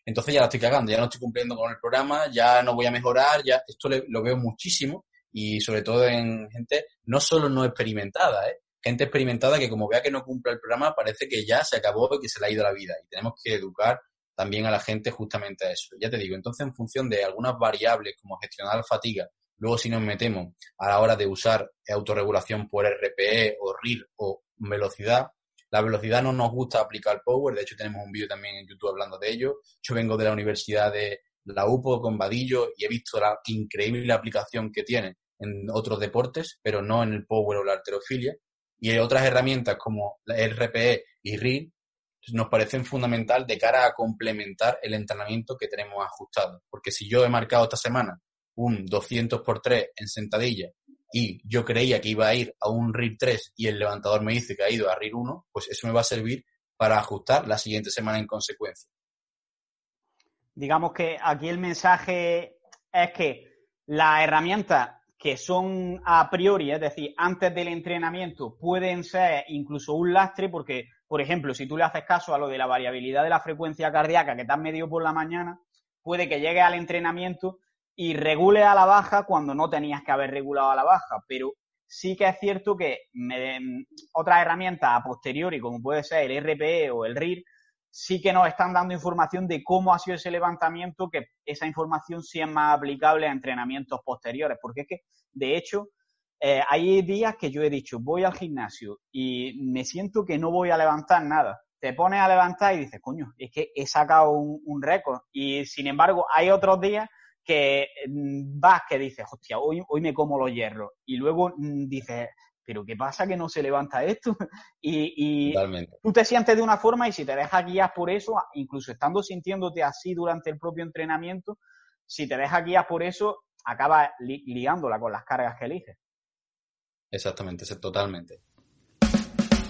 entonces ya la estoy cagando, ya no estoy cumpliendo con el programa, ya no voy a mejorar, ya esto lo veo muchísimo y sobre todo en gente no solo no experimentada, ¿eh? gente experimentada que como vea que no cumple el programa parece que ya se acabó y que se le ha ido la vida. Y tenemos que educar también a la gente justamente a eso. Ya te digo, entonces en función de algunas variables como gestionar la fatiga, luego si nos metemos a la hora de usar autorregulación por RPE o RIR o velocidad, la velocidad no nos gusta aplicar Power, de hecho tenemos un vídeo también en YouTube hablando de ello. Yo vengo de la Universidad de la UPO con Vadillo y he visto la increíble aplicación que tiene en otros deportes, pero no en el Power o la arterofilia. Y otras herramientas como la RPE y RIR nos parecen fundamental de cara a complementar el entrenamiento que tenemos ajustado. Porque si yo he marcado esta semana un 200 por 3 en sentadilla y yo creía que iba a ir a un RIR 3 y el levantador me dice que ha ido a RIR 1, pues eso me va a servir para ajustar la siguiente semana en consecuencia. Digamos que aquí el mensaje es que las herramientas que son a priori, es decir, antes del entrenamiento, pueden ser incluso un lastre porque, por ejemplo, si tú le haces caso a lo de la variabilidad de la frecuencia cardíaca que te has medido por la mañana, puede que llegue al entrenamiento y regule a la baja cuando no tenías que haber regulado a la baja, pero sí que es cierto que me, otras herramientas a posteriori, como puede ser el RPE o el RIR, sí que nos están dando información de cómo ha sido ese levantamiento, que esa información sí es más aplicable a entrenamientos posteriores, porque es que, de hecho, eh, hay días que yo he dicho, voy al gimnasio y me siento que no voy a levantar nada. Te pones a levantar y dices, coño, es que he sacado un récord. Y sin embargo, hay otros días que mm, vas que dices, hostia, hoy, hoy me como los hierros. Y luego mm, dices, pero ¿qué pasa que no se levanta esto? y, tú te sientes de una forma y si te dejas guiar por eso, incluso estando sintiéndote así durante el propio entrenamiento, si te dejas guiar por eso, acabas liándola con las cargas que eliges. Exactamente, totalmente.